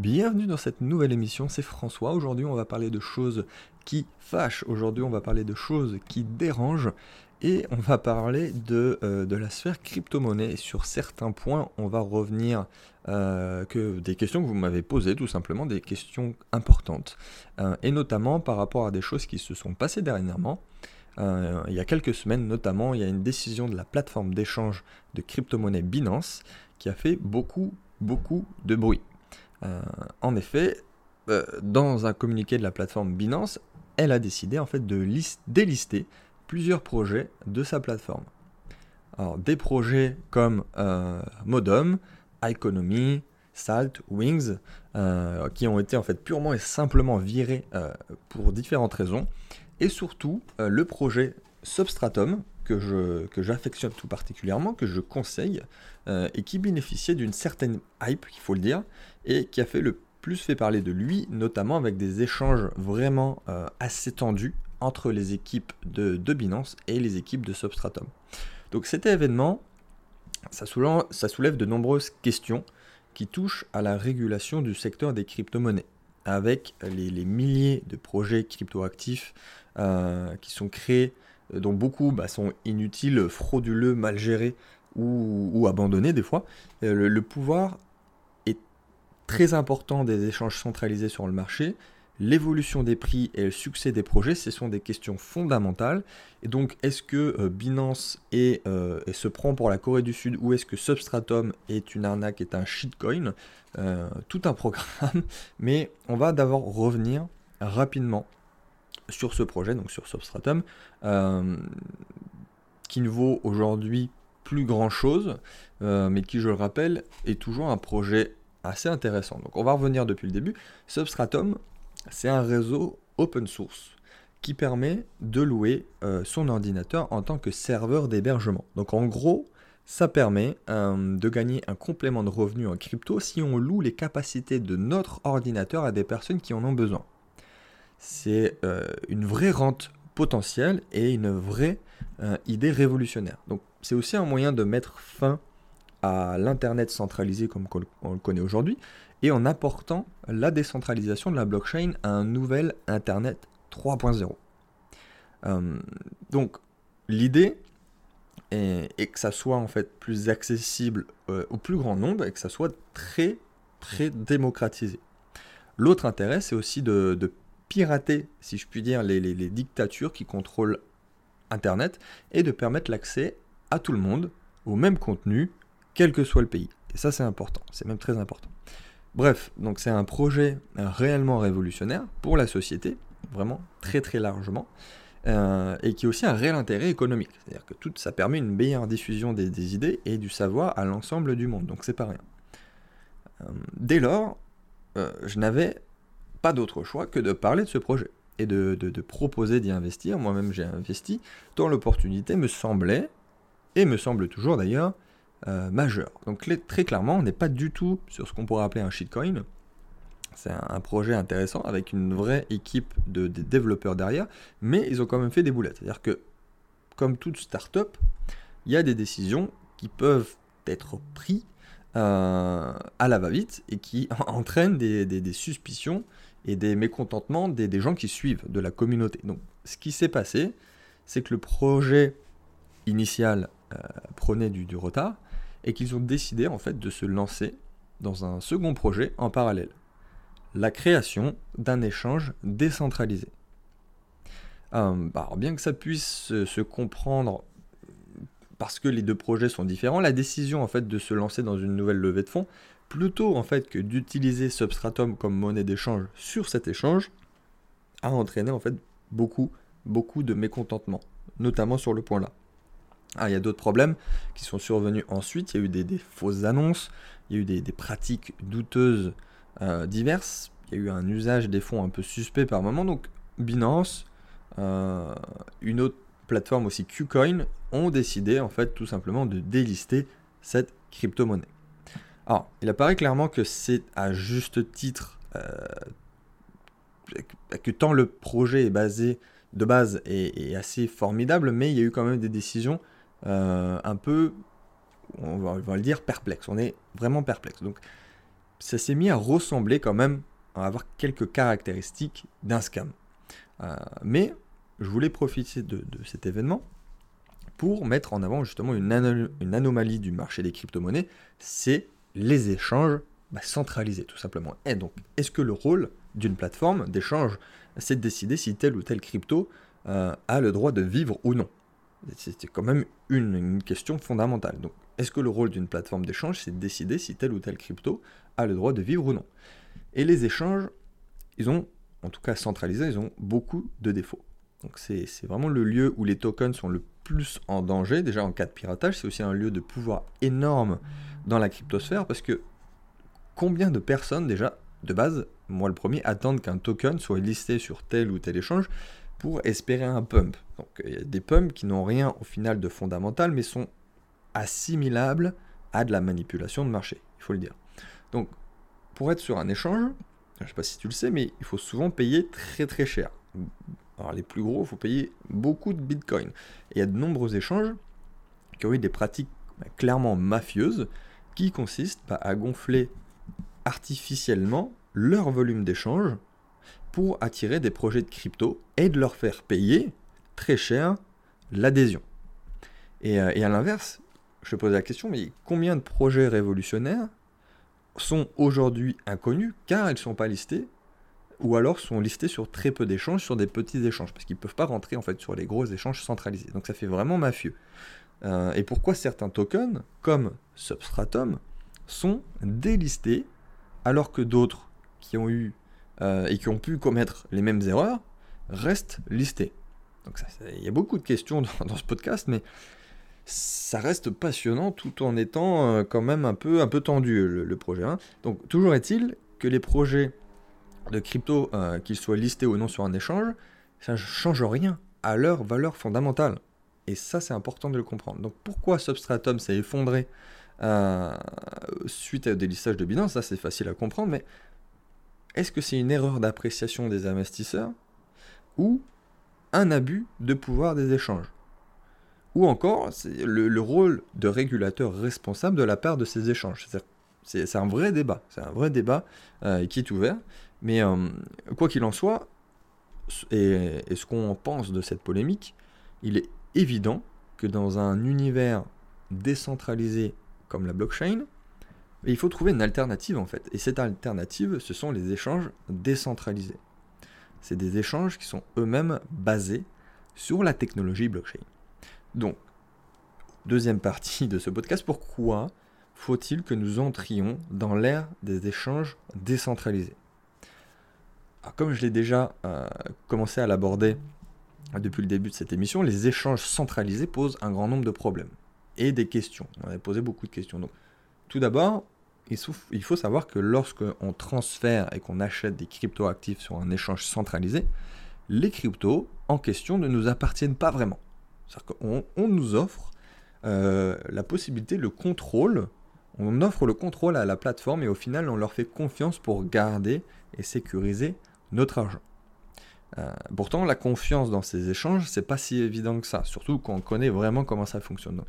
Bienvenue dans cette nouvelle émission, c'est François. Aujourd'hui on va parler de choses qui fâchent, aujourd'hui on va parler de choses qui dérangent et on va parler de, euh, de la sphère crypto-monnaie. Sur certains points on va revenir euh, que des questions que vous m'avez posées tout simplement, des questions importantes euh, et notamment par rapport à des choses qui se sont passées dernièrement. il y a quelques semaines notamment, il y a une décision de la plateforme d'échange de crypto-monnaie Binance qui a fait beaucoup beaucoup de bruit. Euh, en effet, euh, dans un communiqué de la plateforme Binance, elle a décidé en fait de délister plusieurs projets de sa plateforme. Des projets comme euh, Economy, Salt, Wings, qui ont été en fait purement et simplement virés pour différentes raisons, et surtout le projet Substratum, que j'affectionne tout particulièrement, que je conseille, euh, et qui bénéficiait d'une certaine hype, il faut le dire, et qui a fait le plus fait parler de lui, notamment avec des échanges vraiment euh, assez tendus entre les équipes de, Binance et les équipes de Substratum. Donc cet événement, ça soulève, de nombreuses questions qui touchent à la régulation du secteur des crypto-monnaies, avec les, milliers de projets cryptoactifs euh, qui sont créés dont beaucoup bah, sont inutiles, frauduleux, mal gérés ou, abandonnés des fois. Euh, le, pouvoir est très important des échanges centralisés sur le marché. L'évolution des prix et le succès des projets, ce sont des questions fondamentales. Et donc, est-ce que euh, Binance est, se prend pour la Corée du Sud ou est-ce que Substratum est une arnaque, est un shitcoin? Tout un programme. Mais on va d'abord revenir rapidement sur ce projet, donc sur Substratum, euh, qui ne vaut aujourd'hui plus grand chose, euh, mais qui, je le rappelle, est toujours un projet assez intéressant. Donc on va revenir depuis le début. Substratum, c'est un réseau open source qui permet de louer euh, son ordinateur en tant que serveur d'hébergement. Donc en gros, ça permet de gagner un complément de revenus en crypto si on loue les capacités de notre ordinateur à des personnes qui en ont besoin c'est euh, une vraie rente potentielle et une vraie euh, idée révolutionnaire. Donc c'est aussi un moyen de mettre fin à l'Internet centralisé comme on le connaît aujourd'hui et en apportant la décentralisation de la blockchain à un nouvel Internet 3.0. Euh, donc l'idée est, que ça soit en fait plus accessible au plus grand nombre et que ça soit très très démocratisé. L'autre intérêt, c'est aussi de, de pirater, si je puis dire, les, dictatures qui contrôlent Internet et de permettre l'accès à tout le monde au même contenu, quel que soit le pays. Et ça, c'est important, c'est même très important. Bref, donc c'est un projet réellement révolutionnaire pour la société, vraiment très très largement, euh, et qui a aussi un réel intérêt économique. C'est-à-dire que tout ça permet une meilleure diffusion des, idées et du savoir à l'ensemble du monde, donc c'est pas rien. Euh, dès lors, euh, je n'avais pas d'autre choix que de parler de ce projet et de, proposer d'y investir. Moi-même, j'ai investi tant l'opportunité me semblait, et me semble toujours d'ailleurs, euh, majeure. Donc très clairement, on n'est pas du tout sur ce qu'on pourrait appeler un shitcoin. C'est un, projet intéressant avec une vraie équipe de, développeurs derrière, mais ils ont quand même fait des boulettes. C'est-à-dire que, comme toute startup, il y a des décisions qui peuvent être prises euh, à la va-vite et qui entraînent des suspicions et des mécontentements des, gens qui suivent, de la communauté. Donc ce qui s'est passé, c'est que le projet initial euh, prenait du, retard et qu'ils ont décidé en fait de se lancer dans un second projet en parallèle. La création d'un échange décentralisé. Euh, bien que ça puisse se, comprendre parce que les deux projets sont différents, la décision en fait de se lancer dans une nouvelle levée de fonds plutôt en fait que d'utiliser Substratum comme monnaie d'échange sur cet échange, a entraîné en fait beaucoup, beaucoup de mécontentement, notamment sur le point là. Ah, il y a d'autres problèmes qui sont survenus ensuite. Il y a eu des, fausses annonces, il y a eu des, pratiques douteuses euh, diverses. Il y a eu un usage des fonds un peu suspect par moment. Donc Binance, euh, une autre plateforme aussi Qcoin, ont décidé en fait tout simplement de délister cette crypto-monnaie. Alors, il apparaît clairement que c'est à juste titre euh, que tant le projet est basé de base est, assez formidable, mais il y a eu quand même des décisions euh, un peu, on va, le dire, perplexes. On est vraiment perplexe. Donc, ça s'est mis à ressembler quand même, à avoir quelques caractéristiques d'un scam. Euh, mais je voulais profiter de, cet événement pour mettre en avant justement une, une anomalie du marché des crypto-monnaies, c'est les échanges bah, centralisés tout simplement. Et donc, est-ce que le rôle d'une plateforme d'échange, c'est de décider si telle ou telle crypto euh, a le droit de vivre ou non? C'est quand même une, question fondamentale. Donc, est-ce que le rôle d'une plateforme d'échange, c'est de décider si telle ou telle crypto a le droit de vivre ou non? Et les échanges, ils ont, en tout cas centralisés, ils ont beaucoup de défauts. Donc c'est vraiment le lieu où les tokens sont le plus en danger, déjà en cas de piratage, c'est aussi un lieu de pouvoir énorme dans la cryptosphère, parce que combien de personnes déjà, de base, moi le premier, attendent qu'un token soit listé sur tel ou tel échange pour espérer un pump? Donc il y a des pumps qui n'ont rien au final de fondamental, mais sont assimilables à de la manipulation de marché, il faut le dire. Donc pour être sur un échange, je ne sais pas si tu le sais, mais il faut souvent payer très très cher. Alors les plus gros, il faut payer beaucoup de bitcoin. Et il y a de nombreux échanges qui ont eu des pratiques bah, clairement mafieuses qui consistent bah, à gonfler artificiellement leur volume d'échange pour attirer des projets de crypto et de leur faire payer très cher l'adhésion. Et, euh, à l'inverse, je te pose la question, mais combien de projets révolutionnaires sont aujourd'hui inconnus car ils ne sont pas listés ou alors sont listés sur très peu d'échanges, sur des petits échanges, parce qu'ils ne peuvent pas rentrer en fait sur les gros échanges centralisés. Donc ça fait vraiment mafieux. Euh, et pourquoi certains tokens, comme Substratum, sont délistés, alors que d'autres qui ont eu euh, et qui ont pu commettre les mêmes erreurs restent listés. Donc il y a beaucoup de questions dans, ce podcast, mais ça reste passionnant tout en étant euh, quand même un peu, un peu tendu le, projet. Hein. Donc toujours est-il que les projets de crypto, euh, qu'ils soient listés ou non sur un échange, ça ne change rien à leur valeur fondamentale. Et ça, c'est important de le comprendre. Donc pourquoi Substratum s'est effondré euh, suite à des listages de Binance? Ça, c'est facile à comprendre, mais est-ce que c'est une erreur d'appréciation des investisseurs ou un abus de pouvoir des échanges? Ou encore, c'est le, rôle de régulateur responsable de la part de ces échanges? C'est un vrai débat, euh, qui est ouvert. Mais euh, quoi qu'il en soit, et, ce qu'on pense de cette polémique, il est évident que dans un univers décentralisé comme la blockchain, il faut trouver une alternative en fait. Et cette alternative, ce sont les échanges décentralisés. C'est des échanges qui sont eux-mêmes basés sur la technologie blockchain. Donc, deuxième partie de ce podcast, pourquoi faut-il que nous entrions dans l'ère des échanges décentralisés? Comme je l'ai déjà euh, commencé à l'aborder depuis le début de cette émission, les échanges centralisés posent un grand nombre de problèmes et des questions. On a posé beaucoup de questions. Donc, tout d'abord, il faut savoir que lorsque on transfère et qu'on achète des cryptos actifs sur un échange centralisé, les cryptos en question ne nous appartiennent pas vraiment. C'est-à-dire qu'on nous offre euh, la possibilité, le contrôle on offre le contrôle à la plateforme et au final on leur fait confiance pour garder et sécuriser notre argent. Euh, pourtant, la confiance dans ces échanges, c'est pas si évident que ça, surtout quand on connaît vraiment comment ça fonctionne.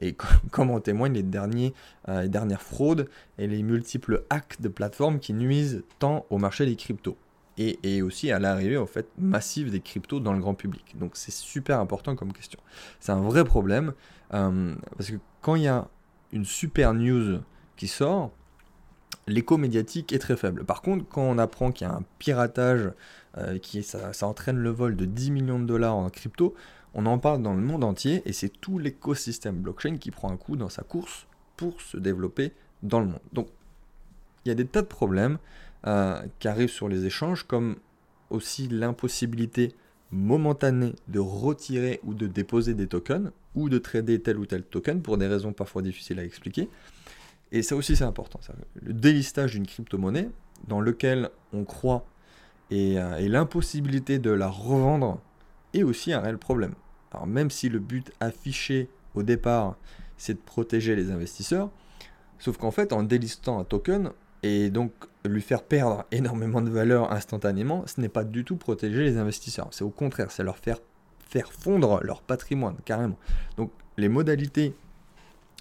Et comme en témoignent les, derniers, euh, les dernières fraudes et les multiples hacks de plateformes qui nuisent tant au marché des cryptos et, aussi à l'arrivée en fait massive des cryptos dans le grand public. Donc c'est super important comme question. C'est un vrai problème euh, parce que quand il y a une super news qui sort, l'écho médiatique est très faible. Par contre, quand on apprend qu'il y a un piratage, euh, qui ça, entraîne le vol de 10 millions de dollars en crypto, on en parle dans le monde entier et c'est tout l'écosystème blockchain qui prend un coup dans sa course pour se développer dans le monde. Donc, il y a des tas de problèmes euh, qui arrivent sur les échanges, comme aussi l'impossibilité momentanée de retirer ou de déposer des tokens ou de trader tel ou tel token pour des raisons parfois difficiles à expliquer. Et ça aussi c'est important. Le délistage d'une crypto-monnaie dans lequel on croit euh, et, l'impossibilité de la revendre est aussi un réel problème. Alors même si le but affiché au départ c'est de protéger les investisseurs, sauf qu'en fait en délistant un token et donc lui faire perdre énormément de valeur instantanément, ce n'est pas du tout protéger les investisseurs. C'est au contraire, c'est leur faire faire fondre leur patrimoine, carrément. Donc les modalités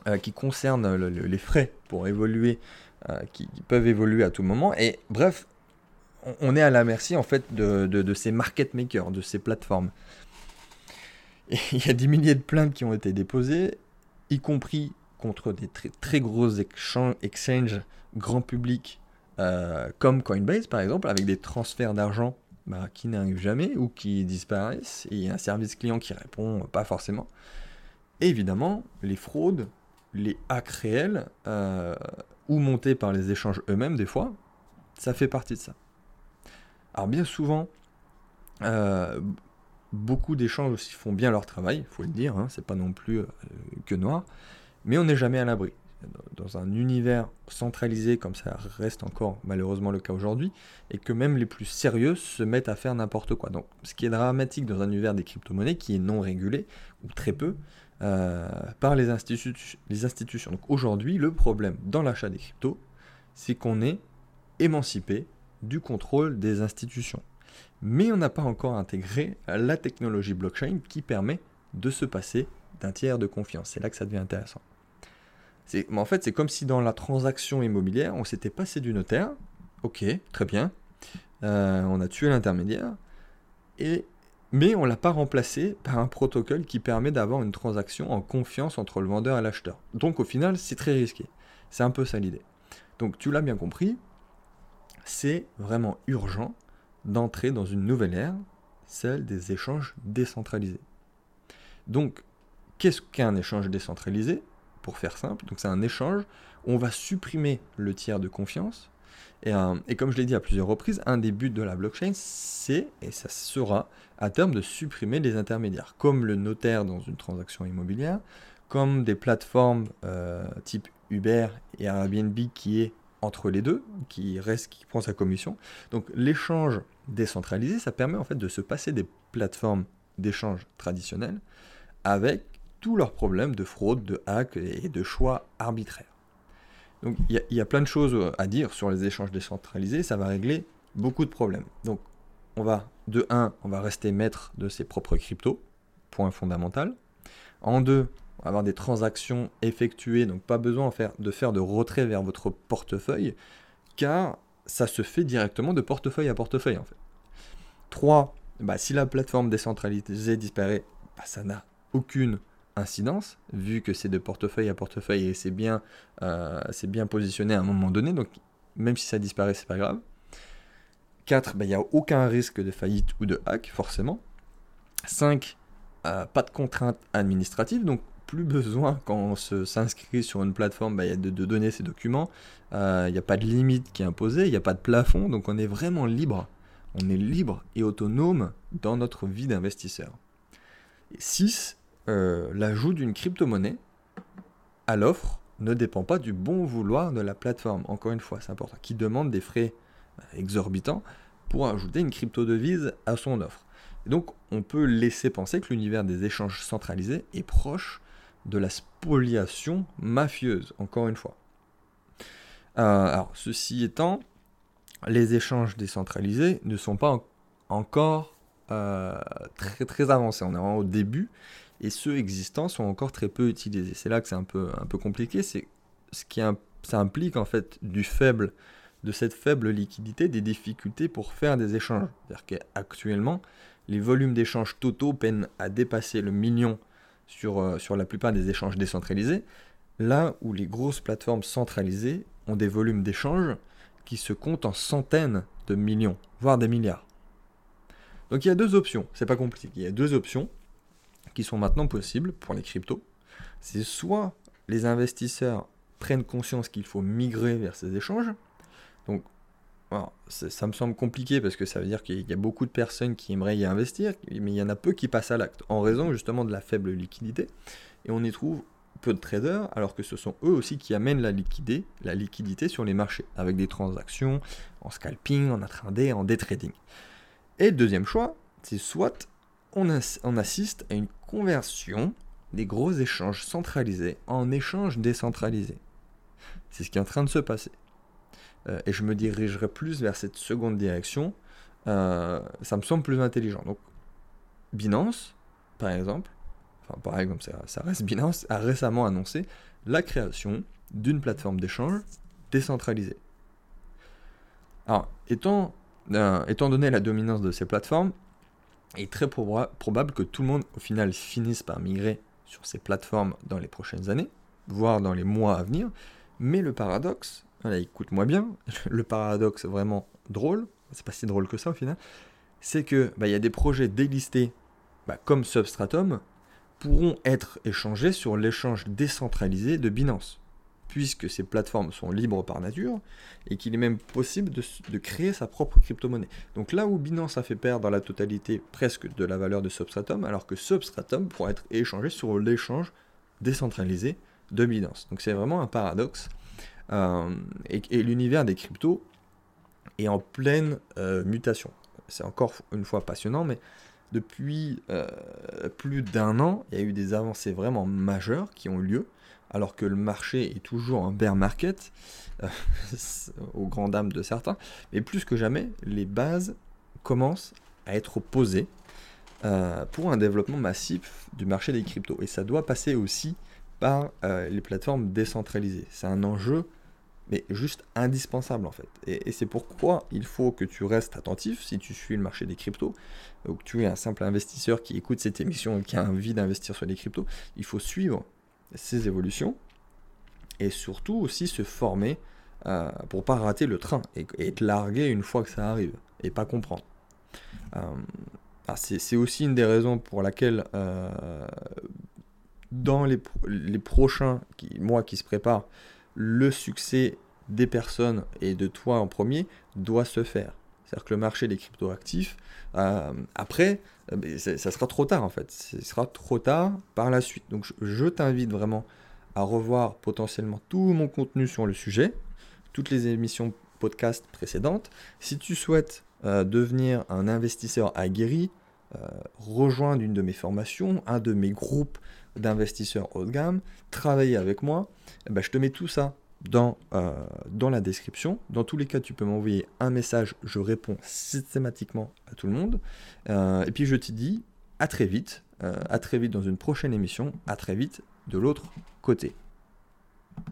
euh, qui concernent les frais pour évoluer qui, peuvent évoluer à tout moment. Et bref, on, est à la merci en fait de, ces market makers, de ces plateformes. il y a des milliers de plaintes qui ont été déposées, y compris contre des très, très gros exchanges grand public euh, comme Coinbase par exemple, avec des transferts d'argent bah, qui n'arrivent jamais ou qui disparaissent, et un service client qui répond pas forcément. Évidemment, les fraudes, les hacks réels, euh, ou montés par les échanges eux-mêmes des fois, ça fait partie de ça. Alors bien souvent, euh, beaucoup d'échanges aussi font bien leur travail, il faut le dire, hein, c'est pas non plus que noir, mais on n'est jamais à l'abri dans un univers centralisé comme ça reste encore malheureusement le cas aujourd'hui, et que même les plus sérieux se mettent à faire n'importe quoi. Donc ce qui est dramatique dans un univers des crypto-monnaies qui est non régulé, ou très peu, euh, par les, institutions. Donc aujourd'hui, le problème dans l'achat des cryptos, c'est qu'on est émancipé du contrôle des institutions. Mais on n'a pas encore intégré la technologie blockchain qui permet de se passer d'un tiers de confiance. C'est là que ça devient intéressant en fait, c'est comme si dans la transaction immobilière, on s'était passé du notaire. Ok, très bien. Euh, on a tué l'intermédiaire. Et, mais on ne l'a pas remplacé par un protocole qui permet d'avoir une transaction en confiance entre le vendeur et l'acheteur. Donc au final, c'est très risqué. C'est un peu ça l'idée. Donc tu l'as bien compris, c'est vraiment urgent d'entrer dans une nouvelle ère, celle des échanges décentralisés. Donc, qu'est-ce qu'un échange décentralisé? Pour faire simple. C'est un échange. On va supprimer le tiers de confiance. Et, et comme je l'ai dit à plusieurs reprises, un des buts de la blockchain, c'est, et ça sera à terme, de supprimer les intermédiaires, comme le notaire dans une transaction immobilière, comme des plateformes euh, type Uber et Airbnb qui est entre les deux, qui reste, qui prend sa commission. Donc l'échange décentralisé, ça permet en fait de se passer des plateformes d'échange traditionnelles avec tous leurs problèmes de fraude, de hack et de choix arbitraires. Donc il y, a plein de choses à dire sur les échanges décentralisés, ça va régler beaucoup de problèmes. Donc on va, de 1, on va rester maître de ses propres cryptos, point fondamental. En 2, on va avoir des transactions effectuées, donc pas besoin de faire de retrait vers votre portefeuille, car ça se fait directement de portefeuille à portefeuille en fait. 3, bah, si la plateforme décentralisée disparaît, bah, ça n'a aucune incidence, vu que c'est de portefeuille à portefeuille et c'est bien, euh, bien positionné à un moment donné, donc même si ça disparaît, c'est pas grave. 4, ben, il n'y a aucun risque de faillite ou de hack, forcément. 5, euh, pas de contraintes administratives, donc plus besoin quand on s'inscrit sur une plateforme ben, de, de, donner ses documents. Euh, il n'y a pas de limite qui est imposée, il n'y a pas de plafond, donc on est vraiment libre. On est libre et autonome dans notre vie d'investisseur. 6, euh, l'ajout d'une crypto-monnaie à l'offre ne dépend pas du bon vouloir de la plateforme. Encore une fois, c'est important. Qui demande des frais exorbitants pour ajouter une crypto-devise à son offre. donc, on peut laisser penser que l'univers des échanges centralisés est proche de la spoliation mafieuse, encore une fois. Euh, alors, ceci étant, les échanges décentralisés ne sont pas encore euh, très, très avancés. On est vraiment au début et ceux existants sont encore très peu utilisés. C'est là que c'est un peu, un peu compliqué, c'est ce qui ça implique en fait du faible, de cette faible liquidité, des difficultés pour faire des échanges. C'est-à-dire qu'actuellement, les volumes d'échanges totaux peinent à dépasser le million sur, euh, sur la plupart des échanges décentralisés, là où les grosses plateformes centralisées ont des volumes d'échanges qui se comptent en centaines de millions, voire des milliards. Donc il y a deux options, c'est pas compliqué, il y a deux options sont maintenant possibles pour les cryptos, c'est soit les investisseurs prennent conscience qu'il faut migrer vers ces échanges. Donc, ça me semble compliqué parce que ça veut dire qu'il y a beaucoup de personnes qui aimeraient y investir, mais il y en a peu qui passent à l'acte en raison justement de la faible liquidité. Et on y trouve peu de traders, alors que ce sont eux aussi qui amènent la liquidité, la liquidité sur les marchés, avec des transactions en scalping, en intraday, en day trading. Et deuxième choix, c'est soit on, assiste à une conversion des gros échanges centralisés en échanges décentralisés. C'est ce qui est en train de se passer. Euh, et je me dirigerai plus vers cette seconde direction. Euh, ça me semble plus intelligent. Donc, Binance, par exemple, enfin, par exemple, ça, reste Binance, a récemment annoncé la création d'une plateforme d'échange décentralisé. Alors, étant, euh, étant donné la dominance de ces plateformes, il est très probable que tout le monde, au final, finisse par migrer sur ces plateformes dans les prochaines années, voire dans les mois à venir. Mais le paradoxe, écoute-moi bien, le paradoxe vraiment drôle, c'est pas si drôle que ça au final, c'est que bah, il y a des projets délistés bah, comme Substratum pourront être échangés sur l'échange décentralisé de Binance, puisque ces plateformes sont libres par nature et qu'il est même possible de, créer sa propre crypto-monnaie. Donc là où Binance a fait perdre la totalité presque de la valeur de Substratum, alors que Substratum pourra être échangé sur l'échange décentralisé de Binance. Donc c'est vraiment un paradoxe. Euh, et, l'univers des cryptos est en pleine euh, mutation. C'est encore une fois passionnant, mais depuis euh, plus d'un an, il y a eu des avancées vraiment majeures qui ont eu lieu, alors que le marché est toujours un bear market, aux grandes dames de certains, mais plus que jamais, les bases commencent à être posées pour un développement massif du marché des cryptos. Et ça doit passer aussi par les plateformes décentralisées. C'est un enjeu mais juste indispensable en fait. Et, c'est pourquoi il faut que tu restes attentif si tu suis le marché des cryptos, ou que tu es un simple investisseur qui écoute cette émission et qui a envie d'investir sur les cryptos, il faut suivre ces évolutions et surtout aussi se former euh, pour pas rater le train et, être largué une fois que ça arrive et pas comprendre. Euh, ah, c'est aussi une des raisons pour laquelle euh, dans les, les prochains mois qui se préparent, le succès des personnes et de toi en premier doit se faire. C'est-à-dire que le marché des cryptoactifs, euh, après, euh, ça sera trop tard en fait. Ce sera trop tard par la suite. Donc je, t'invite vraiment à revoir potentiellement tout mon contenu sur le sujet, toutes les émissions podcast précédentes. Si tu souhaites euh, devenir un investisseur aguerri, rejoindre une de mes formations, un de mes groupes d'investisseurs haut de gamme, travailler avec moi, eh ben, je te mets tout ça dans, euh, dans la description. Dans tous les cas, tu peux m'envoyer un message, je réponds systématiquement à tout le monde. Euh, et puis je te dis à très vite, euh, à très vite dans une prochaine émission, à très vite de l'autre côté.